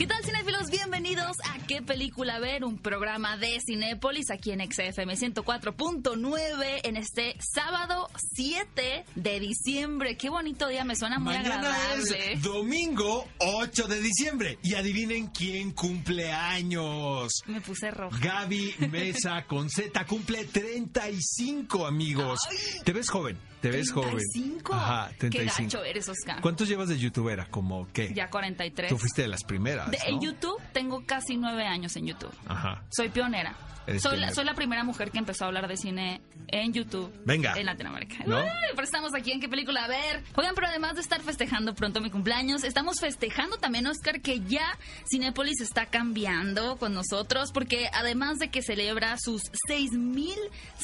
¿Qué tal, cinéfilos? Bienvenidos a ¿Qué película ver? Un programa de Cinépolis aquí en XFM 104.9 en este sábado 7 de diciembre. Qué bonito día, me suena muy Mañana agradable. es domingo 8 de diciembre. Y adivinen quién cumple años. Me puse roja. Gaby Mesa con Z cumple 35, amigos. Te ves joven, te ves joven. 35. Ajá, Qué 35. gacho eres, Oscar. ¿Cuántos llevas de youtubera? Como qué? Ya 43. Tú fuiste de las primeras, De- ¿no? En YouTube tengo casi nueve años en YouTube. Ajá. Soy pionera. Soy la, soy la primera mujer que empezó a hablar de cine en YouTube. Venga. En Latinoamérica. ¿No? Uy, pero estamos aquí en qué película a ver. Oigan, pero además de estar festejando pronto mi cumpleaños, estamos festejando también, Oscar, que ya Cinépolis está cambiando con nosotros, porque además de que celebra sus 6.000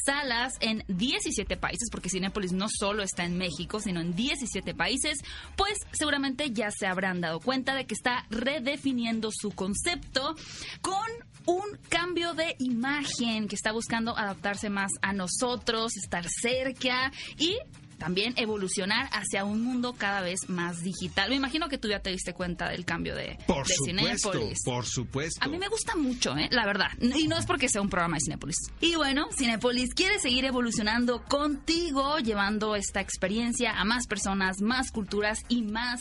salas en 17 países, porque Cinépolis no solo está en México, sino en 17 países, pues seguramente ya se habrán dado cuenta de que está redefiniendo su concepto con un cambio de imagen que está buscando adaptarse más a nosotros, estar cerca y también evolucionar hacia un mundo cada vez más digital. Me imagino que tú ya te diste cuenta del cambio de, Por de supuesto, Cinépolis. por supuesto. A mí me gusta mucho, ¿eh? la verdad. Y no es porque sea un programa de Cinépolis. Y bueno, Cinépolis quiere seguir evolucionando contigo, llevando esta experiencia a más personas, más culturas y más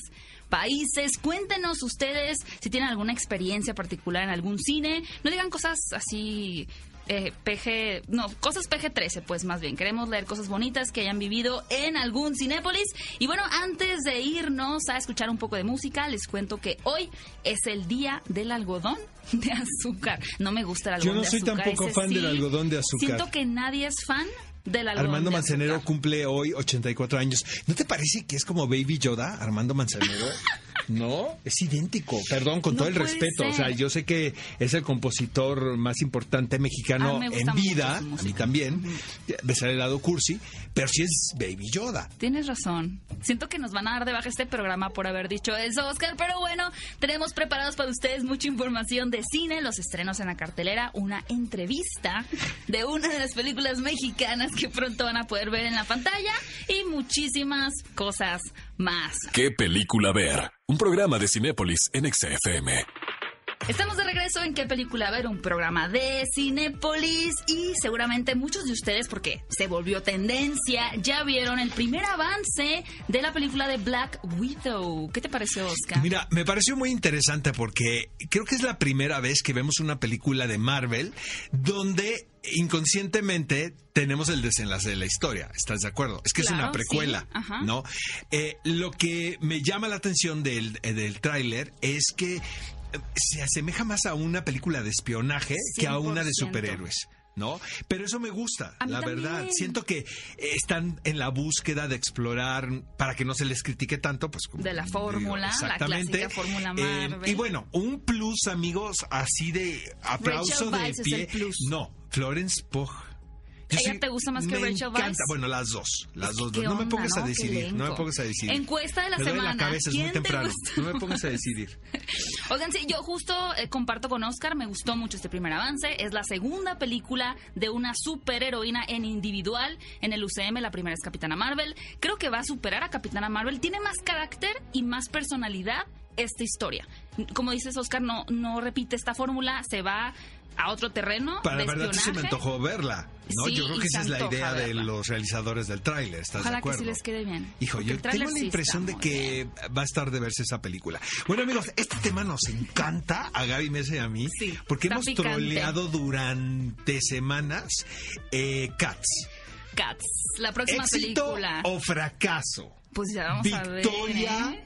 países. Cuéntenos ustedes si tienen alguna experiencia particular en algún cine. No digan cosas así. eh, PG, no, cosas PG-13, pues más bien. Queremos leer cosas bonitas que hayan vivido en algún Cinépolis. Y bueno, antes de irnos a escuchar un poco de música, les cuento que hoy es el día del algodón de azúcar. No me gusta el Yo algodón no de soy azúcar. tampoco ese fan del sí. algodón de azúcar. Siento que nadie es fan del algodón Armando de Manzanero azúcar. cumple hoy 84 años. ¿No te parece que es como Baby Yoda, Armando Manzanero? No, es idéntico. Perdón, con No todo el respeto. O sea, ser. yo sé que es el compositor más importante mexicano A mí me en vida. A mí también. Besar el lado cursi. Pero sí es Baby Yoda. Tienes razón. Siento que nos van a dar de baja este programa por haber dicho eso, Oscar. Pero bueno, tenemos preparados para ustedes mucha información de cine, los estrenos en la cartelera, una entrevista de una de las películas mexicanas que pronto van a poder ver en la pantalla y muchísimas cosas más. ¿Qué película ver? Un programa de Cinépolis en XFM. Estamos de regreso en qué película ver, un programa de Cinépolis y seguramente muchos de ustedes, porque se volvió tendencia, ya vieron el primer avance de la película de Black Widow. ¿Qué te pareció, Oscar? Mira, me pareció muy interesante porque creo que es la primera vez que vemos una película de Marvel donde inconscientemente tenemos el desenlace de la historia. ¿Estás de acuerdo? Es que es una precuela, sí. ¿no? Eh, lo que me llama la atención del, eh, del tráiler es que se asemeja más a una película de espionaje que a una de 100%. superhéroes. ¿No? Pero eso me gusta, la también. verdad. Siento que están en la búsqueda de explorar para que no se les critique tanto, pues como De la fórmula, la exactamente. clásica fórmula Eh, y bueno, un plus, amigos, así de aplauso de Weisz es pie. el plus. No, Florence Pugh. Yo ¿Ella te gusta más que Rachel. Weisz? Bueno, las dos, las dos. ¿Qué no me pongas a no? Qué decidir, no me pongas a decidir. Encuesta de la Me semana. la cabeza, es ¿Quién muy te temprano. No me pongas a decidir. Oigan, sí, yo justo eh, comparto con Oscar, me gustó mucho este primer avance. Es la segunda película de una superheroína en individual en el UCM. La primera es Capitana Marvel. Creo que va a superar a Capitana Marvel. Tiene más carácter y más personalidad esta historia. Como dices, Oscar, no, no repite esta fórmula, se va a otro terreno. Para de la verdad sí se me espionaje. antojó verla. ¿no? Sí, yo creo que esa es la idea de los realizadores del tráiler, ¿estás Ojalá de acuerdo? que sí les quede bien. Hijo, Porque yo tengo la impresión de que va a estar de verse esa película. Bueno, amigos, este tema nos encanta a Gaby Mesa y a mí, Sí, porque hemos picante. troleado durante semanas eh, Cats. Cats, la próxima ¿Éxito película. o fracaso? Pues ya vamos a ver. ¿Victoria ¿eh?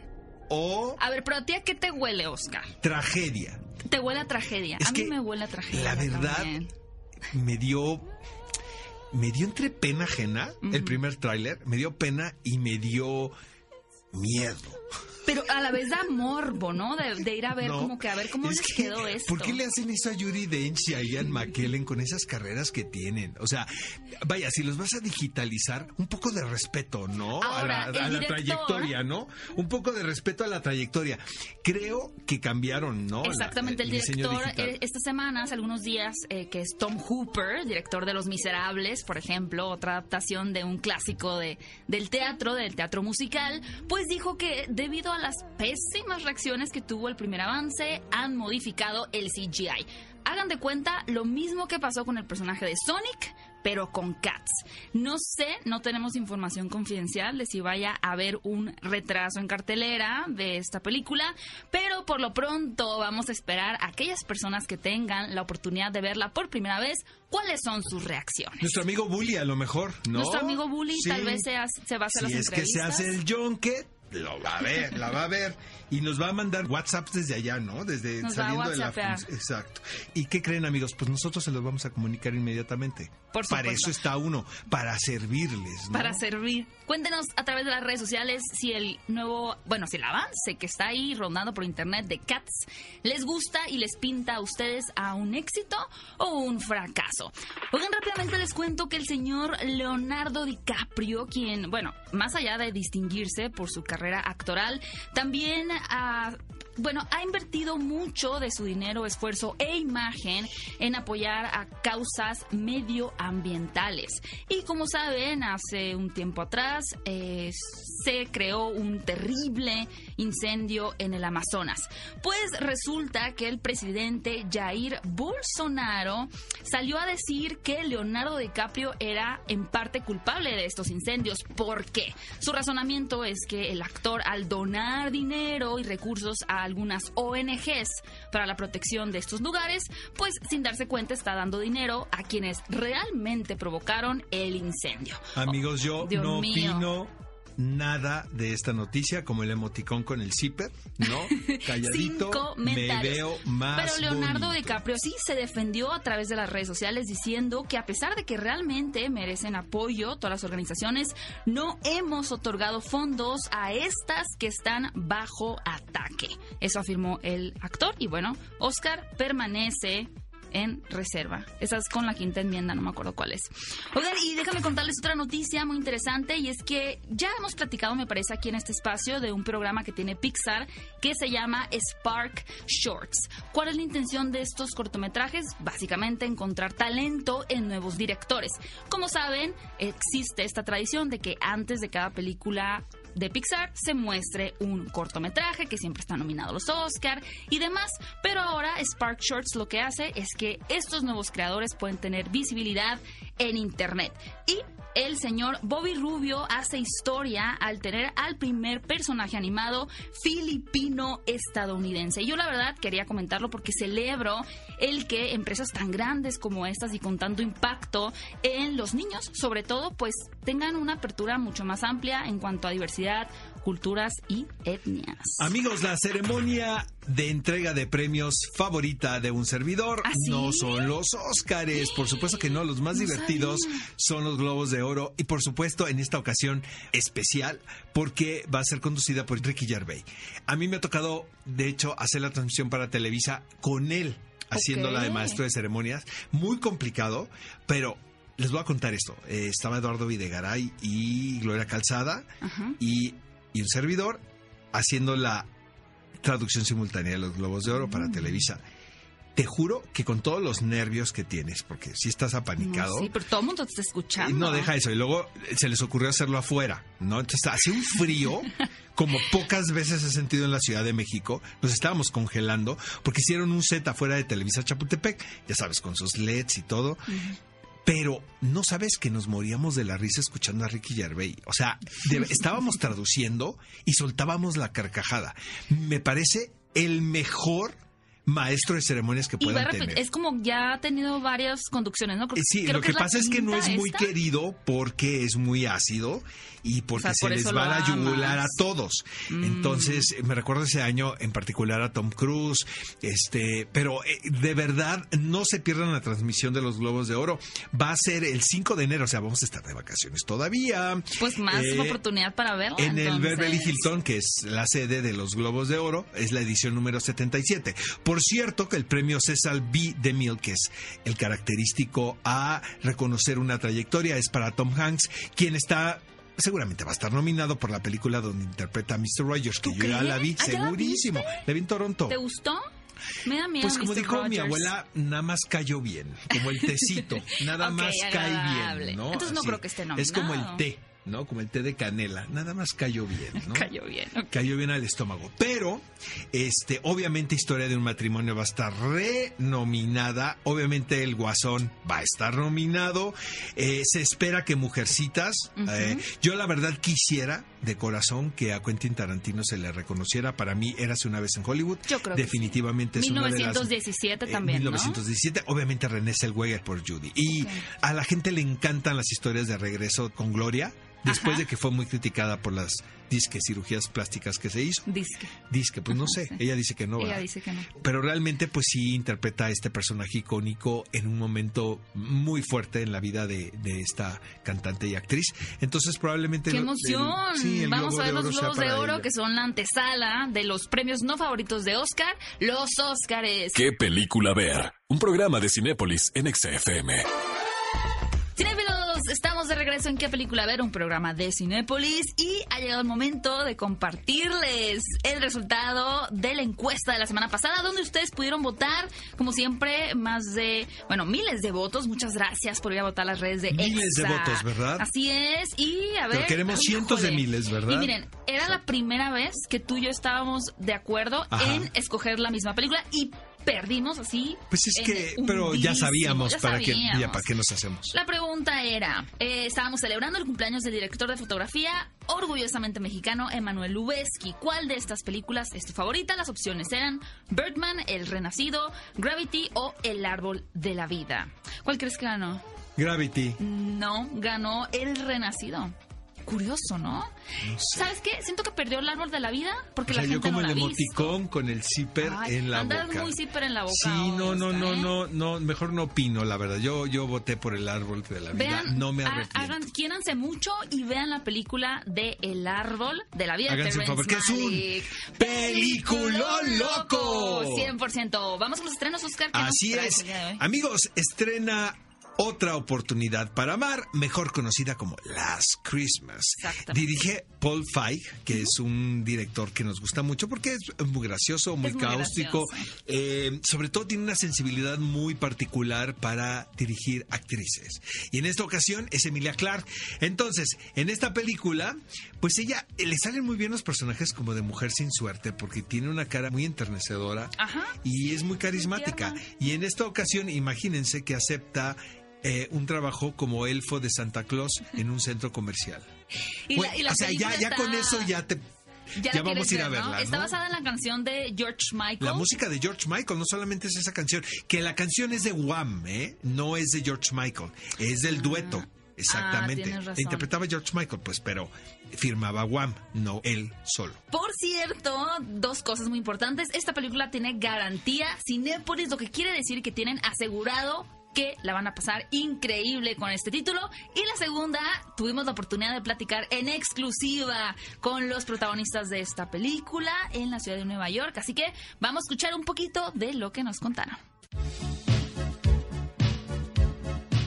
o A ver, pero a ti a qué te huele, Oscar? tragedia? Te huele a tragedia. Es a mí me huele a tragedia. la verdad, también. Me dio... Me dio entre pena ajena el primer tráiler, me dio pena y me dio miedo. Pero a la vez da morbo, ¿no? De, de ir a ver No, como que a ver cómo es les que, quedó esto. ¿Por qué le hacen eso a Yuri Dench y a Ian McKellen con esas carreras que tienen? O sea, vaya, si los vas a digitalizar, un poco de respeto, ¿no? Ahora, a la, a la director- trayectoria, ¿no? Un poco de respeto a la trayectoria. Creo que cambiaron, ¿no? La- Exactamente, el director, eh, estas semanas, algunos días, eh, que es Tom Hooper, director de Los Miserables, por ejemplo, otra adaptación de un clásico de, del teatro, del teatro musical, pues dijo que debido a las pésimas reacciones que tuvo el primer avance, han modificado el CGI. Hagan de cuenta lo mismo que pasó con el personaje de Sonic, pero con Cats. No sé, no tenemos información confidencial de si vaya a haber un retraso en cartelera de esta película, pero por lo pronto vamos a esperar a aquellas personas que tengan la oportunidad de verla por primera vez, cuáles son sus reacciones. Nuestro amigo Bully, a lo mejor, ¿no? Nuestro amigo Bully Sí. tal vez se, hace- se va a hacer Si las es que se hace el junket, lo va a ver, la va a ver. Y nos va a mandar WhatsApps desde allá, ¿no? Desde Nos saliendo de la. Exacto. ¿Y qué creen, amigos? Pues nosotros se los vamos a comunicar inmediatamente. Por Para supuesto. eso está uno, para servirles, ¿no? para servir. Cuéntenos a través de las redes sociales si el nuevo, bueno, si el avance que está ahí rondando por internet de Cats les gusta y les pinta a ustedes a un éxito o un fracaso. Oigan, rápidamente les cuento que el señor Leonardo DiCaprio, quien, bueno, más allá de distinguirse por su carrera actoral, también ha bueno, ha invertido mucho de su dinero, esfuerzo e imagen en apoyar a causas medioambientales. Y como saben, hace un tiempo atrás eh, se creó un terrible incendio en el Amazonas. Pues resulta que el presidente Jair Bolsonaro salió a decir que Leonardo DiCaprio era en parte culpable de estos incendios. ¿Por qué? Su razonamiento es que el actor al donar dinero y recursos a algunas ONGs para la protección de estos lugares, pues sin darse cuenta está dando dinero a quienes realmente provocaron el incendio. Amigos, yo no mío. opino nada de esta noticia, como el emoticón con el zipper, ¿no? Calladito, me veo más Pero Leonardo bonito. DiCaprio sí se defendió a través de las redes sociales diciendo que a pesar de que realmente merecen apoyo todas las organizaciones, no hemos otorgado fondos a estas que están bajo ataque. Eso afirmó el actor y bueno, Oscar permanece en reserva. Esa es con la quinta enmienda, no me acuerdo cuál es. Oigan, y déjame contarles otra noticia muy interesante y es que ya hemos platicado, me parece, aquí en este espacio de un programa que tiene Pixar que se llama Spark Shorts. ¿Cuál es la intención de estos cortometrajes? Básicamente encontrar talento en nuevos directores. Como saben, existe esta tradición de que antes de cada película de Pixar se muestre un cortometraje que siempre está nominado a los Oscar y demás, pero ahora Spark Shorts lo que hace es que estos nuevos creadores pueden tener visibilidad en internet y el señor Bobby Rubio hace historia al tener al primer personaje animado filipino estadounidense. Yo la verdad quería comentarlo porque celebro el que empresas tan grandes como estas y con tanto impacto en los niños, sobre todo, pues tengan una apertura mucho más amplia en cuanto a diversidad, culturas y etnias. Amigos, la ceremonia de entrega de premios favorita de un servidor ¿Ah, sí? no son los Óscares, por supuesto que no, los más No divertidos sabía. son los Globos de Oro y por supuesto en esta ocasión especial porque va a ser conducida por Ricky Gervais. A mí me ha tocado, de hecho, hacer la transmisión para Televisa con él haciéndola de maestro de ceremonias, muy complicado, pero les voy a contar esto. Eh, estaba Eduardo Videgaray y Gloria Calzada y, y un servidor haciendo la traducción simultánea de los Globos de Oro Mm. para Televisa. Te juro que con todos los nervios que tienes, porque si estás apanicado. No, sí, pero todo el mundo te está escuchando. no, deja eso. Y luego eh, se les ocurrió hacerlo afuera, ¿no? Entonces hace un frío, como pocas veces he sentido en la Ciudad de México. Nos estábamos congelando porque hicieron un set afuera de Televisa Chapultepec, ya sabes, con sus LEDs y todo. Pero no sabes que nos moríamos de la risa escuchando a Ricky Gervais. O sea, de- estábamos traduciendo y soltábamos la carcajada. Me parece el mejor maestro de ceremonias que Y puedan repetir- tener. es como ya ha tenido varias conducciones, ¿no? Creo- Eh, Sí, creo lo que, es pasa es que no es muy esta. querido porque es muy ácido y porque O sea, se por les va la yugular a todos. Mm. Entonces, eh, me recuerdo ese año en particular a Tom Cruise, este, pero eh, de verdad no se pierdan la transmisión de los Globos de Oro. Va a ser el 5 de enero, o sea, vamos a estar de vacaciones todavía. Pues más Eh, oportunidad para verla. en el entonces. Beverly Hilton, que es la sede de los Globos de Oro, es la edición número 77. Por cierto, que el premio César B. DeMille, que es el característico a reconocer una trayectoria, es para Tom Hanks, quien está. Seguramente va a estar nominado por la película donde interpreta a Mr. Rogers, que ¿Tú yo ya la vi, Ah, ¿ya la segurísimo. La vi en Toronto. ¿Te gustó? Me da miedo. Pues como Mr. dijo mi abuela, nada más cayó bien, como el tecito, nada más cae bien, ¿no? Entonces no creo que esté Es como el nominado. té, ¿no? Como el té de canela, nada más cayó bien, ¿no? Cayó bien. ok. cayó bien al estómago. Pero, este, obviamente, Historia de un matrimonio va a estar renominada. Obviamente, El Guasón va a estar nominado. Eh, se espera que Mujercitas. Eh, yo, la verdad, quisiera de corazón que a Quentin Tarantino se le reconociera. Para mí, Érase una vez en Hollywood. Yo creo que Definitivamente es una de las. 1917 Eh, también, ¿no? 1917, obviamente René Zellweger por Judy. Y a la gente le encantan las historias de regreso con Gloria, después Ajá. de que fue muy criticada por las disque cirugías plásticas que se hizo. Disque. Disque, pues no sé, sí. ella dice que no. Ella ¿verdad? dice que no. Pero realmente pues sí interpreta a este personaje icónico en un momento muy fuerte en la vida de, de esta cantante y actriz. Entonces probablemente... ¡Qué el- emoción! el- sí, el Vamos a ver los Globos de Oro, ella. que son la antesala de los premios no favoritos de Oscar, los Óscares. ¿Qué película ver? Un programa de Cinépolis en XFM. Cinéfilos, estamos de regreso en ¿Qué película ver? Un programa de Cinépolis y ha llegado el momento de compartirles el resultado de la encuesta de la semana pasada donde ustedes pudieron votar, como siempre, más de, bueno, miles de votos. Muchas gracias por ir a votar a las redes de Miles de votos, ¿verdad? Así es. Y a ver... Pero queremos cientos de miles, ¿verdad? Y miren, era la primera vez que tú y yo estábamos de acuerdo Ajá. en escoger la misma película y perdimos así. Pues es que, pero ya sabíamos ya para qué, sabíamos. ya para qué nos hacemos. La pregunta era, eh, estábamos celebrando el cumpleaños del director de fotografía orgullosamente mexicano Emanuel Lubezki. ¿Cuál de estas películas es tu favorita? Las opciones eran Birdman, El Renacido, Gravity o El Árbol de la Vida. ¿Cuál crees que ganó? Gravity. No, ganó El Renacido. Curioso, ¿no? No sé. ¿Sabes qué? Siento que perdió el árbol de la vida porque O sea, la yo gente como no el visto. emoticón con el zipper Ay, en la andas boca. muy zipper en la boca Sí, no, no, no, ¿eh? no, no, mejor no opino, la verdad. Yo, yo voté por el árbol de la vida. Vean, no me arrepiento. hagan, quiéranse mucho y vean la película de El Árbol de la Vida. Háganse un favor, que es un peliculón loco. 100%. Vamos con los estrenos, Oscar. ¿qué nos Así es. Amigos, estrena otra oportunidad para amar, mejor conocida como Last Christmas. Dirige Paul Feig, que es un director que nos gusta mucho porque es muy gracioso, muy muy cáustico. gracioso. Eh, sobre todo tiene una sensibilidad muy particular para dirigir actrices. Y en esta ocasión es Emilia Clarke. Entonces, en esta película, pues ella eh, le salen muy bien los personajes como de mujer sin suerte porque tiene una cara muy enternecedora Ajá. y es muy carismática. Y en esta ocasión, imagínense que acepta eh, un trabajo como elfo de Santa Claus en un centro comercial. Y Bueno, la- y la o sea, ya, película ya está- con eso ya te... Ya, ya vamos a ir a verla, Está basada en la canción de George Michael. La música de George Michael, no solamente es esa canción, que la canción es de Wham, ¿eh? No es de George Michael, es del dueto. Exactamente. Ah, razón. La interpretaba George Michael, pues, pero firmaba Wham, no él solo. Por cierto, dos cosas muy importantes. Esta película tiene garantía Cinépolis, lo que quiere decir que tienen asegurado que la van a pasar increíble con este título. Y la segunda, tuvimos la oportunidad de platicar en exclusiva con los protagonistas de esta película en la ciudad de Nueva York. Así que vamos a escuchar un poquito de lo que nos contaron.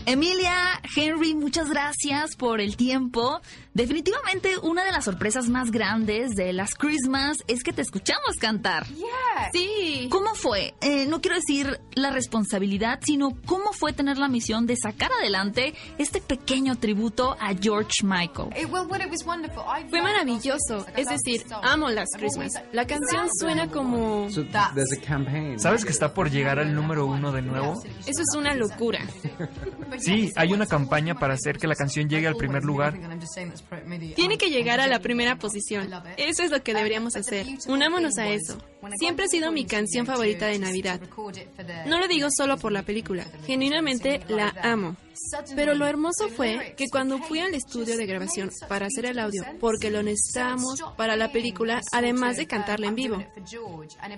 Emilia, Henry, muchas gracias por el tiempo. Definitivamente una de las sorpresas más grandes de las Christmas es que te escuchamos cantar. Sí. ¿Cómo fue? Eh, no quiero decir la responsabilidad, sino cómo fue tener la misión de sacar adelante este pequeño tributo a George Michael. Fue maravilloso. Es decir, amo las Christmas. La canción suena como... ¿Sabes que está por llegar al número uno de nuevo? Eso es una locura. Sí, hay una campaña para hacer que la canción llegue al primer lugar. Tiene que llegar a la primera posición. Eso es lo que deberíamos hacer. Unámonos a eso. Siempre ha sido mi canción favorita de Navidad. No lo digo solo por la película, genuinamente la amo. Pero lo hermoso fue que cuando fui al estudio de grabación para hacer el audio, porque lo necesitábamos para la película, además de cantarla en vivo,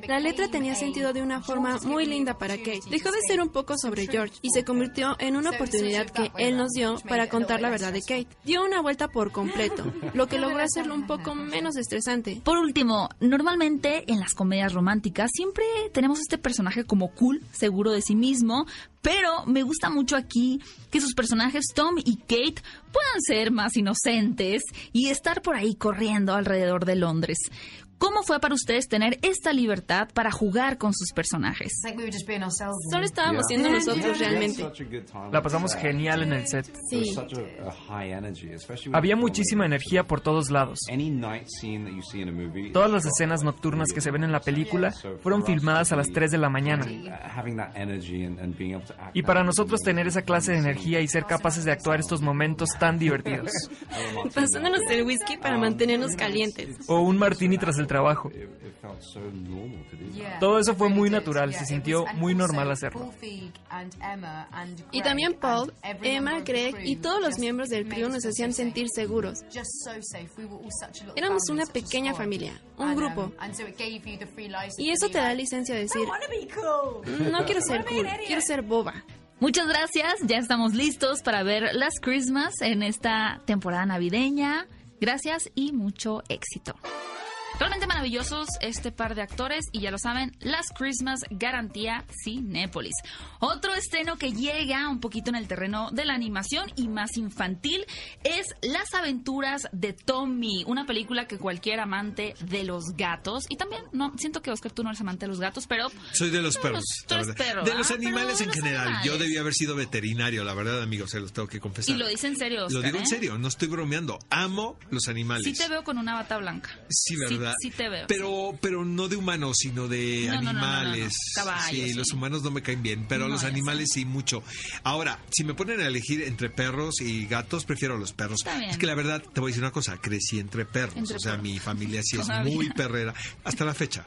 la letra tenía sentido de una forma muy linda para Kate. Dejó de ser un poco sobre George y se convirtió en una oportunidad que él nos dio para contar la verdad de Kate. Dio una vuelta por completo, lo que logró hacerlo un poco menos estresante. Por último, normalmente en las románticas siempre tenemos este personaje como cool, seguro de sí mismo, pero me gusta mucho aquí que sus personajes Tom y Kate puedan ser más inocentes y estar por ahí corriendo alrededor de Londres. ¿Cómo fue para ustedes tener esta libertad para jugar con sus personajes? Solo estábamos siendo nosotros realmente. La pasamos genial en el set. Sí. Había muchísima energía por todos lados. Todas las escenas nocturnas que se ven en la película fueron filmadas a las 3 de la mañana. Y para nosotros tener esa clase de energía y ser capaces de actuar estos momentos tan divertidos. Pasándonos el whisky para mantenernos calientes. O un martini tras el trabajo. Todo eso fue muy natural, se sintió muy normal hacerlo. Y también Paul, Emma, Greg y todos los miembros del crew nos hacían sentir seguros. Éramos una pequeña familia, un grupo. Y eso te da licencia de decir, no quiero ser cool, quiero ser boba. Muchas gracias, ya estamos listos para ver las Christmas en esta temporada navideña. Gracias y mucho éxito. Realmente maravillosos este par de actores y ya lo saben, Las Christmas garantía Cinépolis. Otro estreno que llega un poquito en el terreno de la animación y más infantil es Las aventuras de Tommy, una película que cualquier amante de los gatos y también no siento que Oscar tú no eres amante de los gatos, pero soy de los perros, la verdad. perro, de los ah, animales pero en de los general. Yo animales. debía haber sido veterinario, la verdad, amigos, se los tengo que confesar. Y lo dice en serio, Oscar, Lo digo en ¿eh? serio, no estoy bromeando. Amo los animales. Sí te veo con una bata blanca. Sí, ¿verdad? Sí, sí te veo. Pero, pero no de humanos, sino de No, no, no, animales. Caballos, sí, sí. los humanos no me caen bien, pero los animales sí mucho. Ahora, si me ponen a elegir entre perros y gatos, prefiero a los perros. Es que la verdad, te voy a decir una cosa, crecí entre perros. Entre o sea, perros. mi familia sí es Todavía. muy perrera, hasta la fecha.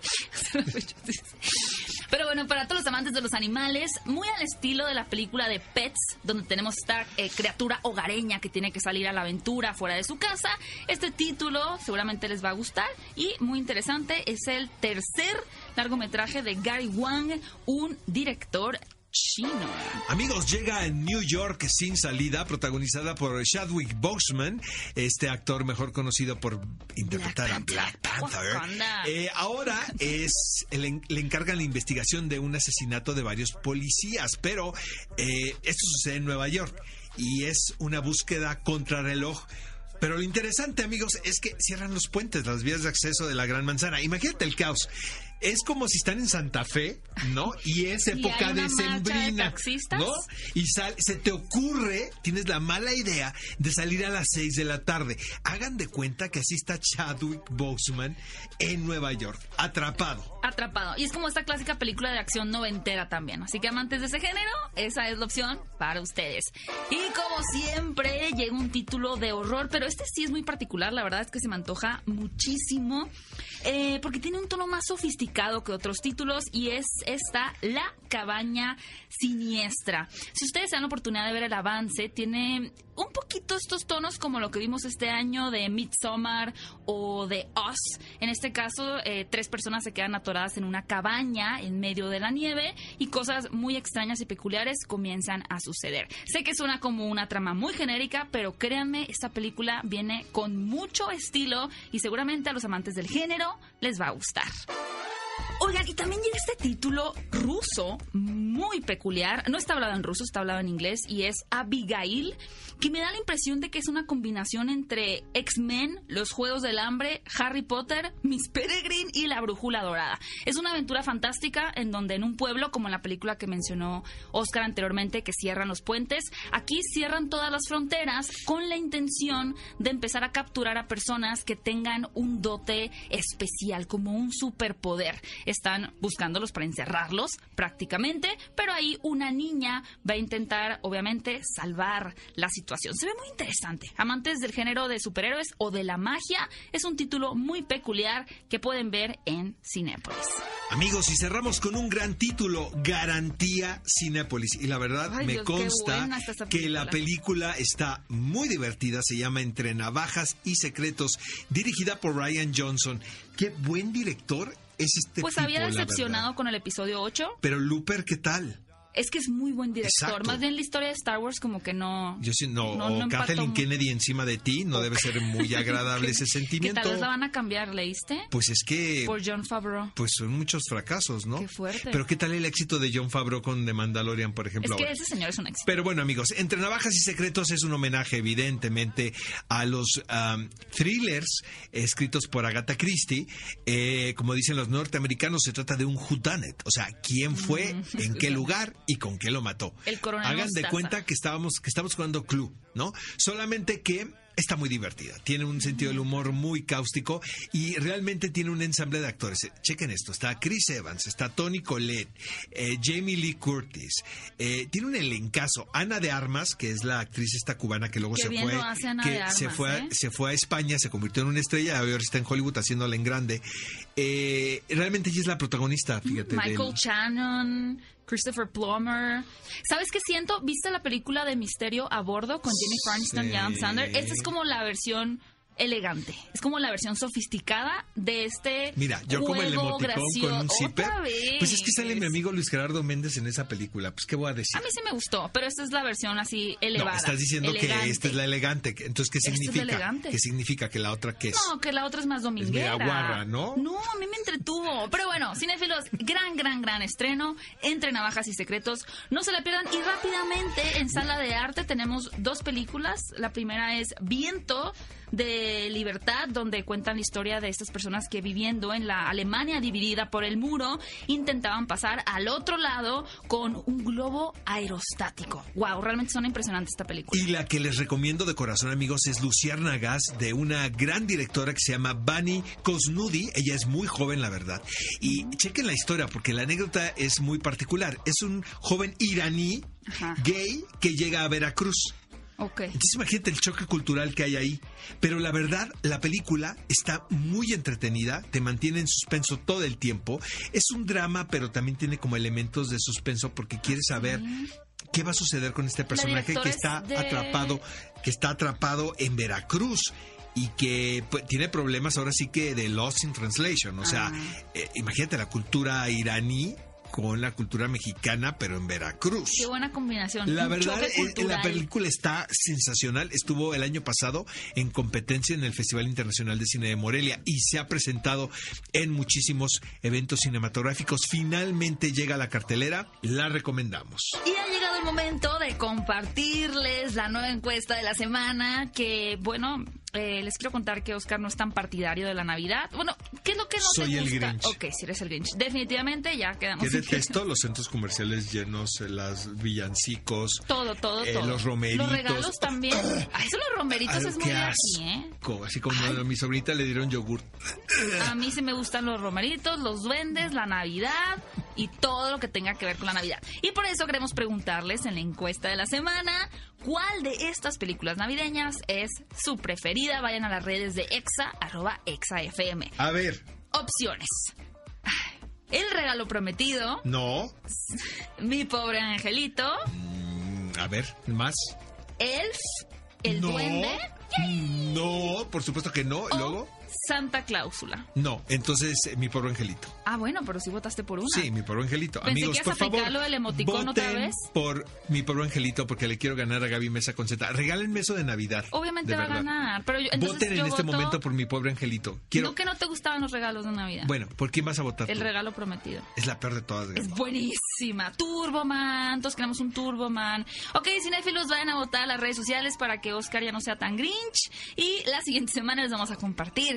Pero bueno, para todos los amantes de los animales, muy al estilo de la película de Pets, donde tenemos esta eh, criatura hogareña que tiene que salir a la aventura fuera de su casa, este título seguramente les va a gustar y muy interesante, es el tercer largometraje de Gary Wang, un director chino. Amigos, llega en New York sin salida, protagonizada por Chadwick Boseman, este actor mejor conocido por interpretar a Black Panther. Eh, ahora es le, le encargan la investigación de un asesinato de varios policías, pero eh, esto sucede en Nueva York y es una búsqueda contrarreloj. Pero lo interesante, amigos, es que cierran los puentes, las vías de acceso de la Gran Manzana. Imagínate el caos. Es como si están en Santa Fe, ¿no? Y es Y época hay una de taxistas. ¿no? Y sal- se te ocurre, tienes la mala idea de salir a las 6 de la tarde. Hagan de cuenta que así está Chadwick Boseman en Nueva York, atrapado. Atrapado. Y es como esta clásica película de acción noventera también. Así que amantes de ese género, esa es la opción para ustedes. Y como siempre, llega un título de horror, pero este sí es muy particular. La verdad es que se me antoja muchísimo. eh, porque tiene un tono más sofisticado que otros títulos y es esta La Cabaña Siniestra. Si ustedes dan la oportunidad de ver el avance, tiene un poquito estos tonos como lo que vimos este año de Midsommar o de Us. En este caso, eh, tres personas se quedan atoradas en una cabaña en medio de la nieve y cosas muy extrañas y peculiares comienzan a suceder. Sé que suena como una trama muy genérica, pero créanme, esta película viene con mucho estilo y seguramente a los amantes del género les va a gustar. Oigan, y también llega este título ruso muy peculiar. No está hablado en ruso, está hablado en inglés y es Abigail, que me da la impresión de que es una combinación entre X-Men, Los Juegos del Hambre, Harry Potter, Miss Peregrine y La Brújula Dorada. Es una aventura fantástica en donde en un pueblo, como en la película que mencionó Oscar anteriormente, que cierran los puentes, aquí cierran todas las fronteras con la intención de empezar a capturar a personas que tengan un dote especial, como un superpoder. Están buscándolos para encerrarlos prácticamente, pero ahí una niña va a intentar, obviamente, salvar la situación. Se ve muy interesante. Amantes del género de superhéroes o de la magia, es un título muy peculiar que pueden ver en Cinépolis. Amigos, y cerramos con un gran título, Garantía Cinépolis. Y la verdad Ay, me Dios, consta que la película está muy divertida, se llama Entre Navajas y Secretos, dirigida por Ryan Johnson. Qué buen director es este Pues tipo, había decepcionado con el episodio 8. Pero Looper, ¿qué tal? Es que es muy buen director. Exacto. Más bien la historia de Star Wars como que no... Yo sí, no, No, o Kathleen. Kennedy encima de ti, no debe ser muy agradable ese Que sentimiento. tal vez la van a cambiar, ¿leíste? Pues es que Por John Favreau. pues son muchos fracasos, ¿no? Qué fuerte. Pero ¿qué tal el éxito de John Favreau con The Mandalorian, por Es ejemplo? que ahora? ese señor es un éxito. Pero bueno, amigos, Entre Navajas y Secretos es un homenaje, evidentemente, a los um, thrillers escritos por Agatha Christie. Eh, como dicen los norteamericanos, se trata de un whodunit, o sea, quién fue, en qué lugar y con qué lo mató. El coronel Hagan de cuenta que estábamos, que estamos jugando Clue, ¿no? Solamente que está muy divertida, tiene un sentido del humor muy cáustico y realmente tiene un ensamble de actores. Eh, Chequen esto, está Chris Evans, está Tony Collette, eh, Jamie Lee Curtis, eh, tiene un elencazo, Ana de Armas, que es la actriz esta cubana que luego Qué se fue, que se fue, a- ¿eh? se fue a España, se convirtió en una estrella ahora está en Hollywood haciéndola en grande. Eh, realmente ella es la protagonista, fíjate. Michael del- Shannon, Christopher Plummer. ¿Sabes qué siento? ¿Viste la película de Misterio a bordo con Jennifer Aniston y Adam. Sandler? Esta es como la versión elegante. Es como la versión sofisticada de este Mira, yo como el emoticón con un zipper. Pues es que sale mi amigo Luis Gerardo Méndez en esa película. Pues qué voy a decir. A mí sí me gustó, pero esta es la versión así No, elevada. estás diciendo elegante. que esta es la elegante. Entonces, ¿qué es significa? ¿Qué significa que la otra qué es? No, que la otra es más dominguera. media guarra, ¿no? No, a mí me entretuvo. Pero bueno, cinéfilos, gran, gran, gran estreno entre navajas y secretos. No se la pierdan. Y rápidamente, en sala de arte tenemos dos películas. La primera es Viento de Libertad, donde cuentan la historia de estas personas que viviendo en la Alemania dividida por el muro, intentaban pasar al otro lado con un globo aerostático. Wow, realmente suena impresionante esta película. Y la que les recomiendo de corazón, amigos, es Luciana Gas, de una gran directora que se llama Bani Kosnudi. Ella es muy joven, la verdad. Y chequen la historia, porque la anécdota es muy particular. Es un joven iraní Ajá. gay que llega a Veracruz. Entonces imagínate el choque cultural que hay ahí. Pero la verdad, la película está muy entretenida, te mantiene en suspenso todo el tiempo. Es un drama, pero también tiene como elementos de suspenso porque quieres saber qué va a suceder con este personaje que es está de- atrapado, que está atrapado en Veracruz. Y que pues, tiene problemas ahora sí que de Lost in Translation. O sea, Ah. eh, imagínate la cultura iraní con la cultura mexicana, pero en Veracruz. Qué buena combinación. La verdad, eh, la película está sensacional. Estuvo el año pasado en competencia en el Festival Internacional de Cine de Morelia y se ha presentado en muchísimos eventos cinematográficos. Finalmente llega a la cartelera, la recomendamos. Y ha llegado el momento de compartirles la nueva encuesta de la semana. Que, bueno, eh, les quiero contar que Oscar no es tan partidario de la Navidad. Bueno, ¿qué es lo que no Soy te el? Grinch. Ok, si eres el Grinch. Definitivamente ya quedamos. Que detesto los centros comerciales llenos, eh, las villancicos. Todo, todo, eh, todo. los romeritos. Los regalos también. Ay, eso los romeritos Ay, es muy aquí, ¿eh? Así como a mi sobrinita le dieron yogur. A mí sí me gustan los romeritos, los duendes, la Navidad y todo lo que tenga que ver con la Navidad. Y por eso queremos preguntarles en la encuesta de la semana, ¿cuál de estas películas navideñas es su preferida? Vayan a las redes de EXA, arroba EXAFM. A ver, Opciones. El regalo prometido, no. Mi pobre angelito, Mm, A ver, más. Elf, El no. duende No, por supuesto que no. o Luego. Santa Cláusula. No, entonces eh, mi pobre angelito. Ah, bueno, pero sí votaste por una. Sí, mi pobre angelito. Pensé Amigos, que por favor, del emoticón otra voten vez. por mi pobre angelito porque le quiero ganar a Gaby Mesa con Z. Regálenme eso de Navidad. Obviamente de va a ganar. Pero yo, entonces Voten en este momento por mi pobre angelito. Quiero. ¿No que no te gustaban los regalos de Navidad? Bueno, ¿por quién vas a votar? El tú? regalo prometido. Es la peor de todas. Gaby. Es buenísima. Turboman. Todos queremos un Turboman. Ok, cinéfilos, vayan a votar a las redes sociales para que Oscar ya no sea tan grinch. Y la siguiente semana les vamos a compartir,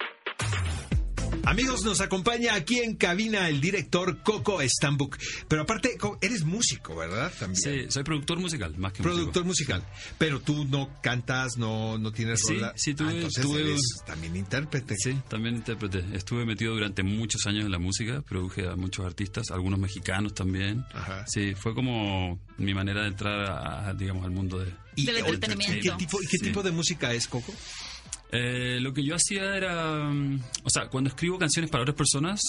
Amigos, nos acompaña aquí en cabina el director Coco Stambuk. Pero aparte, eres músico, ¿verdad? También. Sí, soy productor musical, más que Productor músico. musical. Pero tú no cantas, no, no tienes Sí, rola. sí, tuve- Ah, entonces tuve- eres también intérprete. Sí, también intérprete. Estuve metido durante muchos años en la música, produje a muchos artistas, algunos mexicanos también. Ajá. Sí, fue como mi manera de entrar, a, digamos, al mundo de... Y, Del entretenimiento. ¿y ¿Qué, tipo, y qué Sí. tipo de música es, Coco? Eh, lo que yo hacía era... mm, O sea, cuando escribo canciones para otras personas,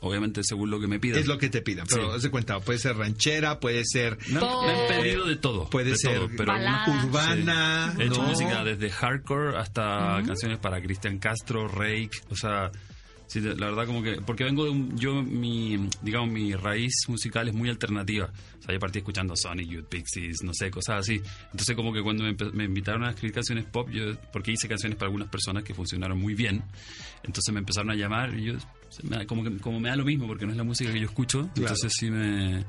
obviamente según lo que me piden. Es lo que te pidan. Pero Sí. de cuenta, puede ser ranchera, puede ser Me han, me han pedido de todo. Puede de ser todo, pero balada. urbana. He hecho ¿no? música desde hardcore hasta canciones para Cristian Castro, Rake, o sea, sí, la verdad como que porque vengo de un yo mi digamos mi raíz musical es muy alternativa. O sea, yo partí escuchando Sonic Youth, Pixies, no sé, cosas así. Entonces como que cuando me, me invitaron a escribir canciones pop, yo porque hice canciones para algunas personas que funcionaron muy bien, entonces me empezaron a llamar y yo como que como me da lo mismo porque no es la música que yo escucho, entonces sí me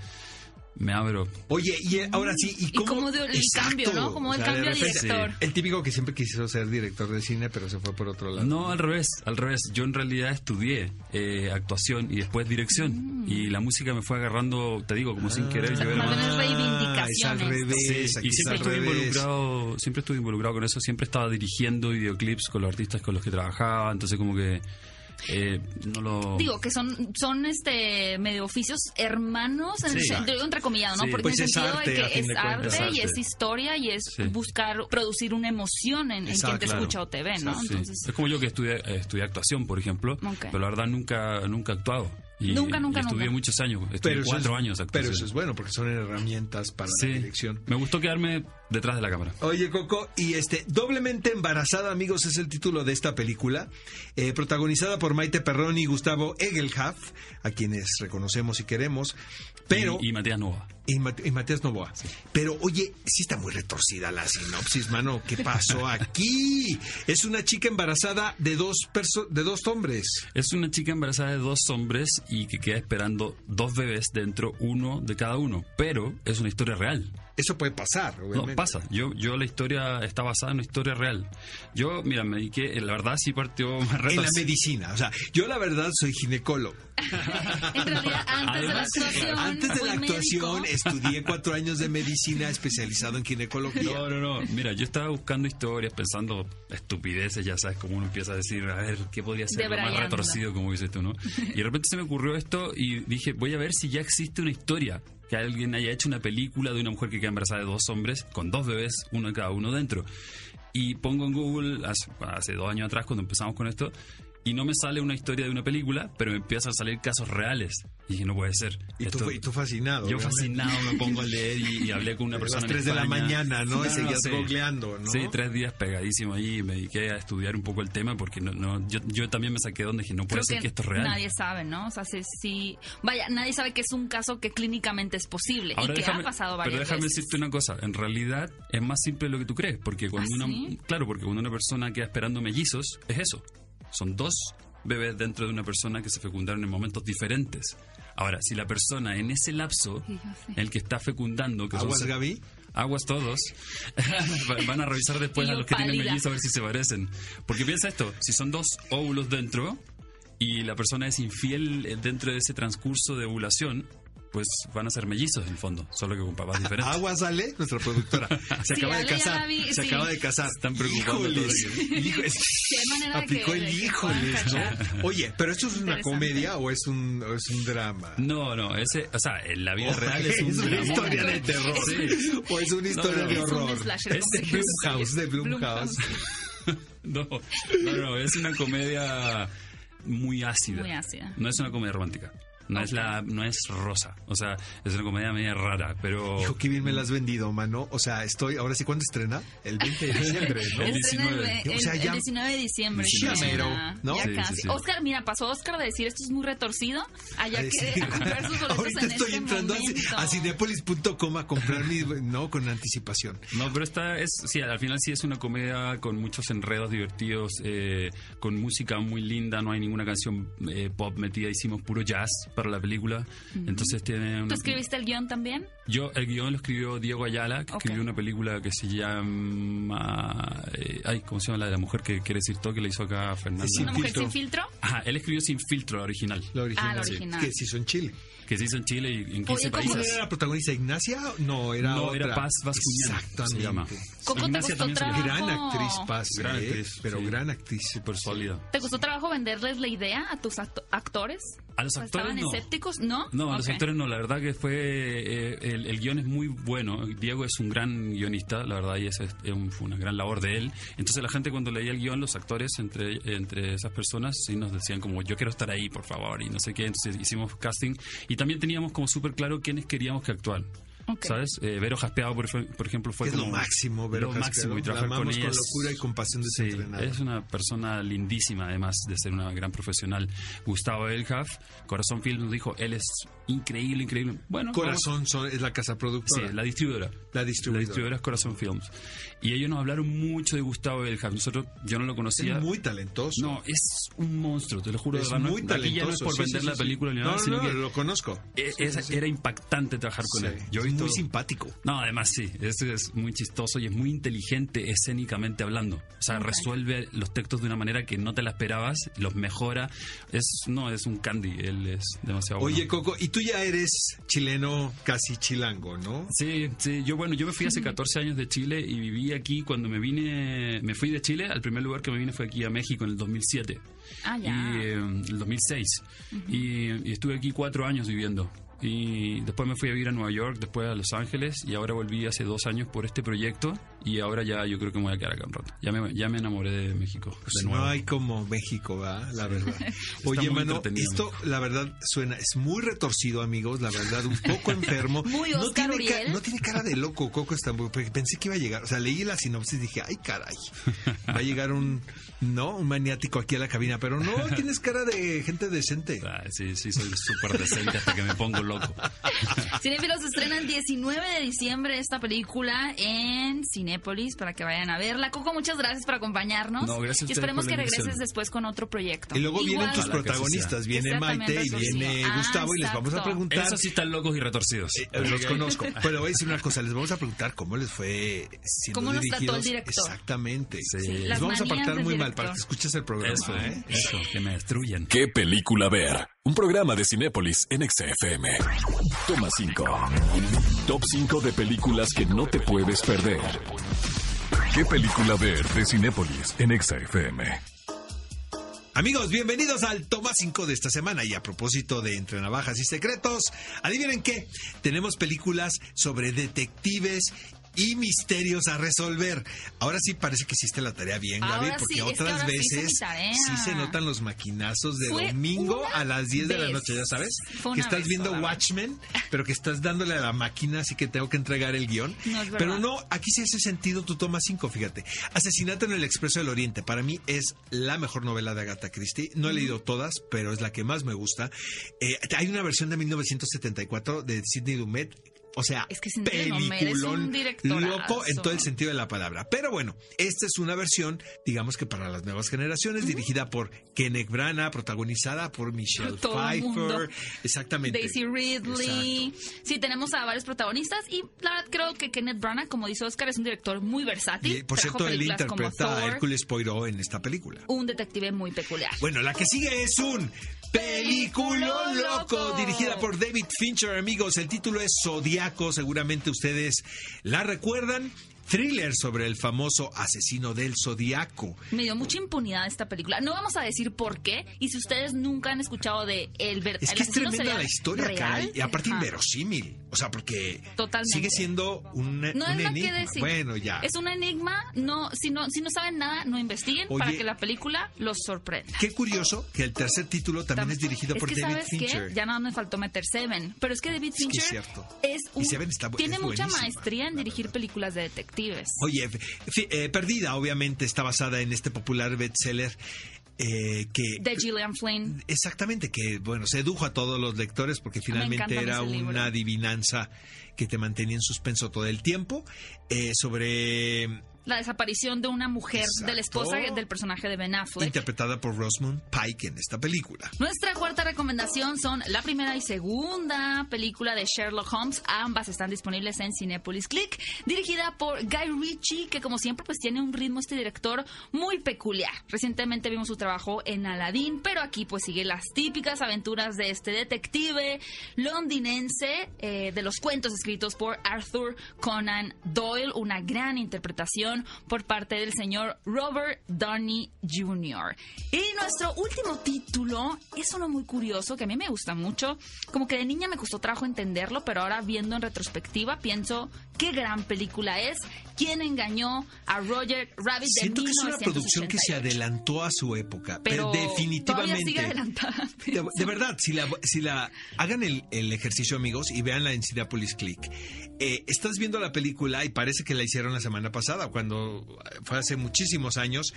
me abro. Oye, y eh, ahora sí, ¿y Y cómo? como de- el Exacto. cambio, ¿no? Como el cambio de repente- director. El típico que siempre quiso ser director de cine, pero se fue por otro lado. No, al revés, al revés. Yo en realidad estudié eh, actuación y después dirección. Y la música me fue agarrando, te digo, como sin querer. Yo era Más reivindicaciones. es al revés. Sí, y siempre estuve involucrado, siempre estuve involucrado con eso, siempre estaba dirigiendo videoclips con los artistas con los que trabajaba, entonces como que eh, no lo Digo que son son este medio oficios hermanos en Sí. el sentido entrecomillado, ¿no? Sí. Porque Pues en el es sentido arte, de que es de arte, Es y es historia y es Sí. buscar producir una emoción en, en quien te claro. escucha o te ve, ¿no? Sí. Entonces, Es como yo que estudié, estudié actuación, por ejemplo, pero la verdad nunca nunca he actuado. Y, Nunca, nunca, y estudié nunca. muchos años, estudié eso cuatro es- años Pero actuación. eso es bueno, porque son herramientas para Sí. la dirección. Me gustó quedarme detrás de la cámara. Oye, Coco, y este, Doblemente Embarazada, amigos, es el título de esta película, eh, protagonizada por Maite Perroni y Gustavo Egelhaf, a quienes reconocemos y queremos, pero... y, y Matías Nova. Y, y Matías Novoa. Pero, oye, sí está muy retorcida la sinopsis, mano. ¿Qué pasó aquí? Es una chica embarazada de dos, perso- de dos hombres. Es una chica embarazada de dos hombres y que queda esperando dos bebés dentro, uno de cada uno. Pero es una historia real. Eso puede pasar, obviamente. No, pasa. Yo, yo la historia está basada en una historia real. Yo, mira, me dediqué, la verdad sí partió más En la medicina. O sea, yo la verdad soy ginecólogo. en realidad antes de la Además, actuación, Antes de la médico. actuación estudié cuatro años de medicina especializado en ginecología. No, no, no. Mira, yo estaba buscando historias, pensando estupideces, ya sabes, como uno empieza a decir, a ver, ¿qué podría ser lo más retorcido, como dices tú, no? Y de repente se me ocurrió esto y dije, voy a ver si ya existe una historia, que alguien haya hecho una película de una mujer que queda embarazada de dos hombres, con dos bebés, uno de cada uno dentro. Y pongo en Google, hace, hace dos años atrás, cuando empezamos con esto, y no me sale una historia de una película, pero me empiezan a salir casos reales. Y dije, no puede ser. Y tú, y tú fascinado. yo obviamente. fascinado me pongo a leer y, y hablé con una A persona las en 3 de la mañana, ¿no? Y seguías sí. googleando, ¿no? Sí, tres días pegadísimo ahí y me dediqué a estudiar un poco el tema porque no, no, yo, yo también me saqué donde dije, no puede Creo ser que, esto es real. nadie sabe, ¿no? O sea, si, si- vaya, nadie sabe que es un caso que clínicamente es posible y que ha pasado varias pero déjame veces. decirte una cosa, en realidad es más simple de lo que tú crees, porque cuando ¿Ah, una, sí? claro, porque cuando una persona queda esperando mellizos, es eso. Son dos bebés dentro de una persona que se fecundaron en momentos diferentes. Ahora, si la persona en ese lapso, el que está fecundando, que son ¿Aguas, se- Gaby? Aguas todos. Van a revisar después a los que tienen mellizos a ver si se parecen. Porque piensa esto, si son dos óvulos dentro y la persona es infiel eh, dentro de ese transcurso de ovulación, pues van a ser mellizos en el fondo, solo que con papás diferentes. Aguas, Ale, nuestra productora. Se Sí, acaba de casar. Se sí. acaba de casar. Están preocupando Híjoles, híjoles. Qué manera de Aplicó que- el híjoles. ¿no? Oye, pero esto es una comedia o es un, o es un drama? No, no, ese, o sea, en la vida real es un una historia de terror. Sí. O es una historia no, de es horror. slasher Es de. Blumhouse, de Blumhouse. No, no, no, es una comedia muy ácida. Muy ácida. No es una comedia romántica. No es la, no es rosa. O sea, es una comedia media rara, pero. Hijo, qué bien me la has vendido, mano. O sea, estoy, ahora sí, ¿cuándo estrena? El 20 de diciembre, ¿no? El Estrena el, 19. el- O sea, el ya- 19 de diciembre. Ya estrena. mero, ¿no? Ya Sí, sí, casi. sí. Oscar, mira, pasó Oscar de decir esto es muy retorcido. Allá que sí. a comprar sus boletos Ahorita en estoy este entrando a, momento. a cinepolis.com a comprar mi, no, con anticipación. No, pero esta es, sí, al final sí es una comedia con muchos enredos divertidos, eh, con música muy linda, no hay ninguna canción eh, pop metida, hicimos puro jazz, para la película. Entonces tiene ¿Tú una... escribiste el guion también? Yo, el guion lo escribió Diego Ayala, que Ok. escribió una película que se llama... eh, ay, ¿cómo se llama la de la mujer que quiere decir todo? Que le hizo acá Fernanda. Sin ¿Una mujer filtro. sin filtro? Ajá, él escribió Sin Filtro, la original. La original. Ah, la sí. original. Que se hizo en Chile. Que se hizo en Chile y en 15 Oye, ¿cómo ¿Quién países. era la protagonista? ¿Ignacia? No, era No, otra. era Paz Bascuñán, Exactamente. se llama. ¿te Ignacia costó también? Gran actriz Paz, Gran ¿eh? actriz, pero sí. gran actriz. Súper sólida. ¿Te costó trabajo venderles la idea a tus acto- actores? A los ¿O actores ¿Estaban no. escépticos? ¿No? No, a los actores no, la verdad que fue. eh, el, el guion es muy bueno. Diego es un gran guionista, la verdad, y es, es un- fue una gran labor de él. Entonces, la gente cuando leía el guion, los actores, entre, entre esas personas, sí nos decían, como, yo quiero estar ahí, por favor, y no sé qué. Entonces, hicimos casting y también teníamos como súper claro quiénes queríamos que actuaran. Ok. ¿Sabes? Eh, Vero Jaspeado, por, por ejemplo, fue es lo como máximo, Vero lo máximo y trabajar con ella con es- locura y con pasión Sí, es una persona lindísima, además de ser una gran profesional. Gustavo Elhaf, Corazón Film nos dijo, él es increíble, increíble. Bueno, Corazón son- es la casa productora. sí, la distribuidora. La distribuidora. La distribuidora es Corazón Films. Y ellos nos hablaron mucho de Gustavo Elhaf. Nosotros, yo no lo conocía. Es muy talentoso. No, es un monstruo, te lo juro. es de verdad, no- muy aquí talentoso. ya no es por vender sí, la sí, película ni nada, No, sino no, que lo conozco. Sí, es- sí, sí. era impactante trabajar con Sí, él. Yo es visto... muy simpático. No, además sí, es, es muy chistoso y es muy inteligente escénicamente hablando. O sea, resuelve los textos de una manera que no te la esperabas, los mejora. Es no, es un candy, él es demasiado bueno. Oye, Coco, y tú ya eres chileno casi chilango, ¿no? Sí, sí, yo bueno, yo me fui hace 14 años de Chile y aquí cuando me vine, me fui de Chile, al primer lugar que me vine fue aquí a México en el 2007 Ah, ya. y eh, el 2006 y, y estuve aquí cuatro años viviendo. Y después me fui a vivir a Nueva York, después a Los Ángeles y ahora volví hace dos años por este proyecto y ahora ya yo creo que me voy a quedar acá un rato. Ya me, ya me enamoré de México Pues de nuevo. no hay como México, ¿verdad? La verdad. Oye, mano, esto la verdad suena, es muy retorcido, amigos, la verdad, un poco enfermo. Muy no, tiene ca- Uriel. no tiene cara de loco, Coco muy- porque pensé que iba a llegar, o sea, leí la sinopsis y dije, ay, caray, va a llegar un, no, un maniático aquí a la cabina, pero no, tienes cara de gente decente. Ah, sí, sí, soy súper decente hasta que me pongo loco. Cinefilos estrena el 19 de diciembre esta película en Cinépolis para que vayan a verla. Coco, muchas gracias por acompañarnos. No, gracias a y esperemos por que regreses después con otro proyecto. Y luego vienen tus protagonistas, viene Maite y viene Ah, Gustavo y les vamos a preguntar. Esos sí están locos y retorcidos. Eh, los conozco, pero voy a decir una cosa, les vamos a preguntar cómo les fue siendo ¿Cómo nos trató dirigidos. el director? Exactamente. Sí. Les Las vamos a apartar muy mal para que escuches el programa. Eso, ¿eh? eso, que me destruyen. ¿Qué película ver? Un programa de Cinépolis en XFM. Toma 5. Top 5 de películas que no te puedes perder. ¿Qué película ver de Cinépolis en XFM? Amigos, bienvenidos al Toma 5 de esta semana. Y a propósito de Entre Navajas y Secretos, adivinen qué, tenemos películas sobre detectives y misterios a resolver. Ahora sí parece que hiciste la tarea bien, Gaby, porque sí, es que otras veces sí se notan los maquinazos de Fue domingo a las 10 de la noche, ya sabes, que estás vez viendo. Watchmen, pero que estás dándole a la máquina, así que tengo que entregar el guion. No es verdad. pero no, aquí sí hace sentido tu toma 5, fíjate. Asesinato en el Expreso del Oriente, para mí es la mejor novela de Agatha Christie. No he leído todas, pero es la que más me gusta. Eh, hay una versión de 1974 de Sidney Lumet. O sea, Es que peliculón directorazo. loco en todo el sentido de la palabra. Pero bueno, esta es una versión, digamos que para las nuevas generaciones, dirigida por Kenneth Branagh, protagonizada por Michelle Todo el mundo. Pfeiffer. Exactamente. Daisy Ridley. Sí, tenemos a varios protagonistas y la verdad creo que Kenneth Branagh, como dice Oscar, es un director muy versátil. Y por cierto, él interpreta a Hércules Poirot en esta película. un detective muy peculiar. Bueno, la que sigue es un peliculón loco, loco. dirigida por David Fincher, amigos. El título es Zodiaco, seguramente ustedes la recuerdan. Thriller sobre el famoso asesino del Zodiaco. Me dio mucha impunidad esta película. No vamos a decir por qué. Y si ustedes nunca han escuchado de el ver Es que es tremenda la historia, real, caray. Y aparte ajá. inverosímil. O sea, porque Totalmente. sigue siendo un, No un es nada que enigma. decir. Bueno, ya. Es un enigma. No, si no, si no saben nada, no investiguen Oye. para que la película los sorprenda. Qué curioso que el tercer título también es dirigido Es por que, David ¿sabes qué? Fincher. Ya nada me faltó meter Seven. Pero es que David que es Fincher cierto. es Y un- Seven está tiene es mucha maestría en dirigir películas de detectives. Oye, eh, Perdida obviamente está basada en este popular bestseller eh, que... De Gillian Flynn. Exactamente, que bueno, sedujo a todos los lectores porque finalmente encanta era libro. una adivinanza que te mantenía en suspenso todo el tiempo eh, sobre la desaparición de una mujer, de la esposa del personaje de Ben Affleck. Interpretada por Rosamund Pike en esta película. Nuestra cuarta recomendación son la primera y segunda película de Sherlock Holmes. Ambas están disponibles en Cinepolis Click, dirigida por Guy Ritchie, que como siempre pues tiene un ritmo este director muy peculiar. Recientemente vimos su trabajo en Aladdin, pero aquí pues sigue las típicas aventuras de este detective londinense eh, de los cuentos escritos por Arthur Conan Doyle, una gran interpretación por parte del señor Robert Downey Jr. Y nuestro último título es uno muy curioso que a mí me gusta mucho. Como que de niña me costó trabajo entenderlo, pero ahora viendo en retrospectiva pienso qué gran película es. ¿Quién engañó a Roger Rabbit de Siento que es una producción que se 1988? adelantó a su época, Pero pero, definitivamente. todavía sigue adelantada, De, verdad, si la, si la hagan el, el ejercicio, amigos, y veanla en Cinepolis Click. Eh, estás viendo la película y parece que la hicieron la semana pasada, cuando fue hace muchísimos años.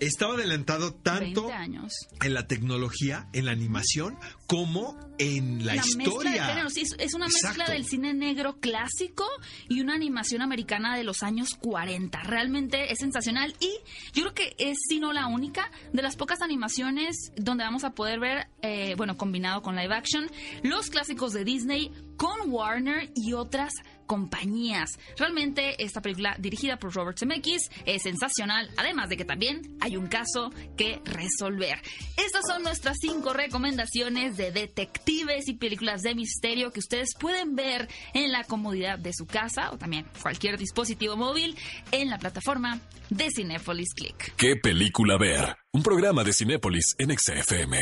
Estaba adelantado tanto 20 años. en la tecnología, en la animación, como en la, mezcla de historia. géneros, sí, es- es una mezcla del cine negro clásico y una animación americana de los años 40. Realmente es sensacional y yo creo que es, si no la única, de las pocas animaciones donde vamos a poder ver, eh, bueno, combinado con live action, los clásicos de Disney con Warner y otras compañías. Realmente esta película dirigida por Robert Zemeckis es sensacional, además de que también hay un caso que resolver. Estas son nuestras cinco recomendaciones de detectives y películas de misterio que ustedes pueden ver en la comodidad de su casa o también cualquier dispositivo móvil en la plataforma de Cinepolis Click. ¿Qué película ver? Un programa de Cinépolis en XFM.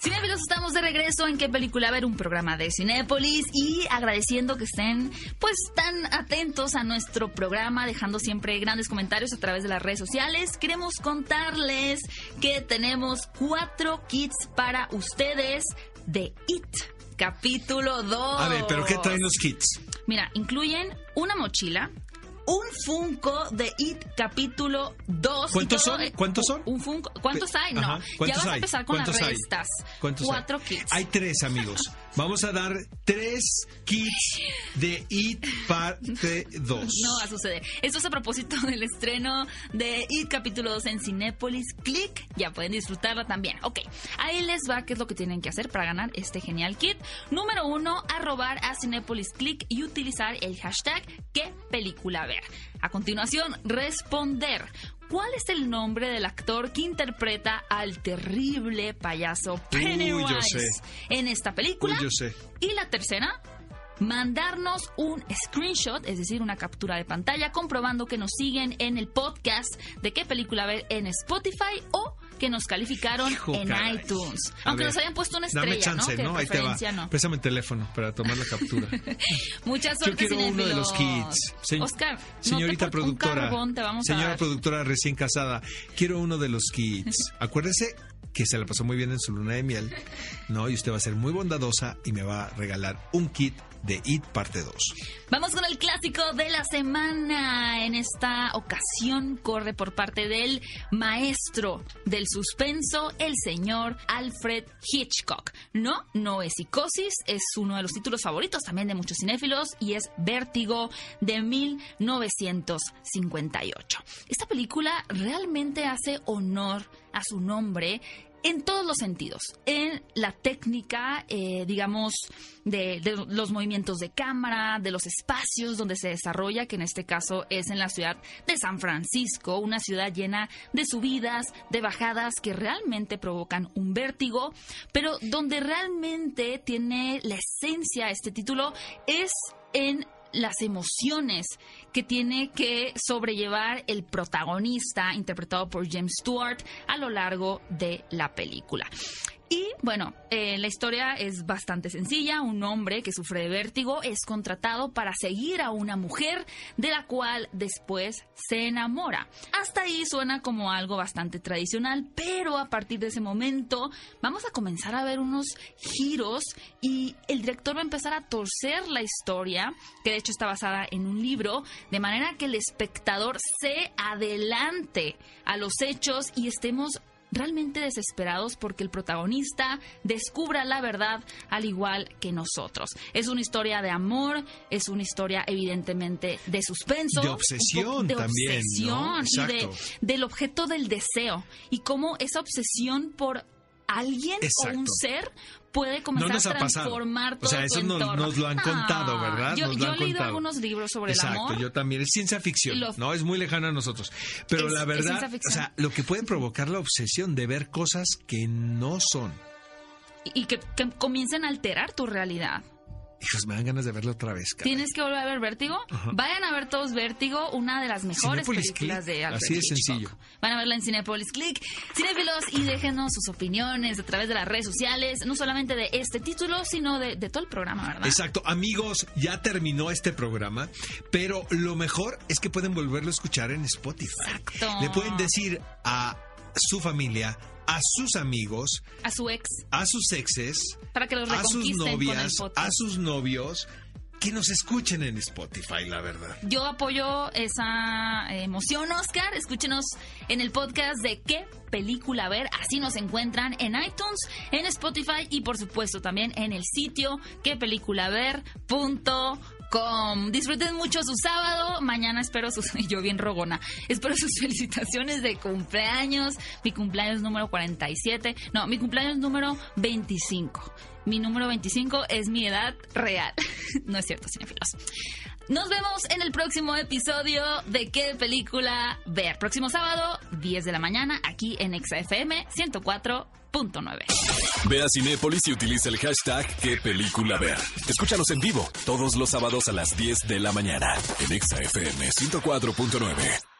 Cinéfilos, estamos de regreso en qué película ver un programa de Cinépolis y agradeciendo que estén pues tan atentos a nuestro programa, dejando siempre grandes comentarios a través de las redes sociales. Queremos contarles que tenemos cuatro kits para ustedes de It. Capítulo 2. A ver, pero ¿qué traen los kits? Mira, incluyen una mochila, un Funko de It capítulo 2. y ¿Cuántos todo- son? eh, ¿Cuántos son? Un Funko. ¿Cuántos hay? No, Ajá. ya ¿Cuántos vas a hay? empezar con las ¿Cuántos hay? restas. ¿Cuántos Cuatro hay? kits. Hay tres, amigos. Vamos a dar tres kits de It parte 2. No va a suceder. Esto es a propósito del estreno de It capítulo 2 en Cinépolis. Click, ya pueden disfrutarla también. Ok, ahí les va qué es lo que tienen que hacer para ganar este genial kit. Número uno, arrobar a Cinépolis Click y utilizar el hashtag qué película ver. A continuación, responder. ¿Cuál es el nombre del actor que interpreta al terrible payaso Uy, yo Pennywise sé. en esta película? Uy, yo sé. Y la tercera, mandarnos un screenshot, es decir, una captura de pantalla, comprobando que nos siguen en el podcast de qué película ver en Spotify o que nos calificaron Hijo, en caray. iTunes. A Aunque ver, nos hayan puesto una estrella, Dame chance, ¿no? Ahí te va. no. El teléfono para tomar la captura. Mucha Yo suerte, quiero uno de los kits. Se- Oscar, no señorita te por- un productora. carbón te vamos a señora productora recién casada, quiero uno de los kits. Acuérdese que se la pasó muy bien en su luna de miel, ¿no? Y usted va a ser muy bondadosa y me va a regalar un kit de It parte 2. Vamos con el clásico de la semana. En esta ocasión corre por parte del maestro del suspenso, el señor Alfred Hitchcock. No, no es Psicosis, es uno de los títulos favoritos también de muchos cinéfilos y es Vértigo de 1958. Esta película realmente hace honor a su nombre en todos los sentidos. En la técnica, eh, digamos, de, de los movimientos de cámara, de los espacios donde se desarrolla, que en este caso es en la ciudad de San Francisco, una ciudad llena de subidas, de bajadas que realmente provocan un vértigo, pero donde realmente tiene la esencia este título es en las emociones que tiene que sobrellevar el protagonista, interpretado por James Stewart, a lo largo de la película. Y bueno, eh, la historia es bastante sencilla. Un hombre que sufre de vértigo es contratado para seguir a una mujer de la cual después se enamora. Hasta ahí suena como algo bastante tradicional, pero a partir de ese momento vamos a comenzar a ver unos giros y el director va a empezar a torcer la historia, que de hecho está basada en un libro, de manera que el espectador se adelante a los hechos y estemos realmente desesperados porque el protagonista descubra la verdad al igual que nosotros. Es una historia de amor, es una historia evidentemente de suspenso. De obsesión de también. Obsesión y de, del objeto del deseo. Y cómo esa obsesión por alguien o un ser puede comenzar a transformar todo O sea, eso nos, lo han contado, ¿verdad? Yo, Nos yo he leído contado. algunos libros sobre Exacto, el amor. yo también. Es ciencia ficción, Lo- ¿no? Es muy lejano a nosotros. Pero Es- la verdad, o sea, lo que puede provocar la obsesión de ver cosas que no son. Y que, que comiencen a alterar tu realidad. Hijos, me dan ganas de verlo otra vez. caray. Tienes que volver a ver Vértigo. Vayan a ver todos Vértigo, una de las mejores Cinépolis películas Click, de Alfred así de Hitchcock. sencillo. Van a verla en Cinepolis Click. Cinéfilos, y déjenos sus opiniones a través de las redes sociales, no solamente de este título, sino de, de todo el programa, ¿verdad? Exacto, amigos, ya terminó este programa, pero lo mejor es que pueden volverlo a escuchar en Spotify. Exacto. Le pueden decir a su familia, a sus amigos, A su ex, a sus exes, para que los a sus reconquisten con el novias, a sus novios, que nos escuchen en Spotify, la verdad. Yo apoyo esa eh, emoción, Oscar. Escúchenos en el podcast de qué película ver. Así nos encuentran en iTunes, en Spotify y por supuesto también en el sitio quepelículaver.com. Disfruten mucho su sábado. Mañana espero sus... Yo bien rogona. Espero sus felicitaciones de cumpleaños. Mi cumpleaños número 47. No, mi cumpleaños número 25. Mi número 25 es mi edad real. no es cierto, cinefilos. Nos vemos en el próximo episodio de qué película ver. Próximo sábado, 10 de la mañana, aquí en XFM 104.9. Ve a Cinépolis y utiliza el hashtag qué película ver. Escúchanos en vivo todos los sábados a las 10 de la mañana en Exa FM 104.9.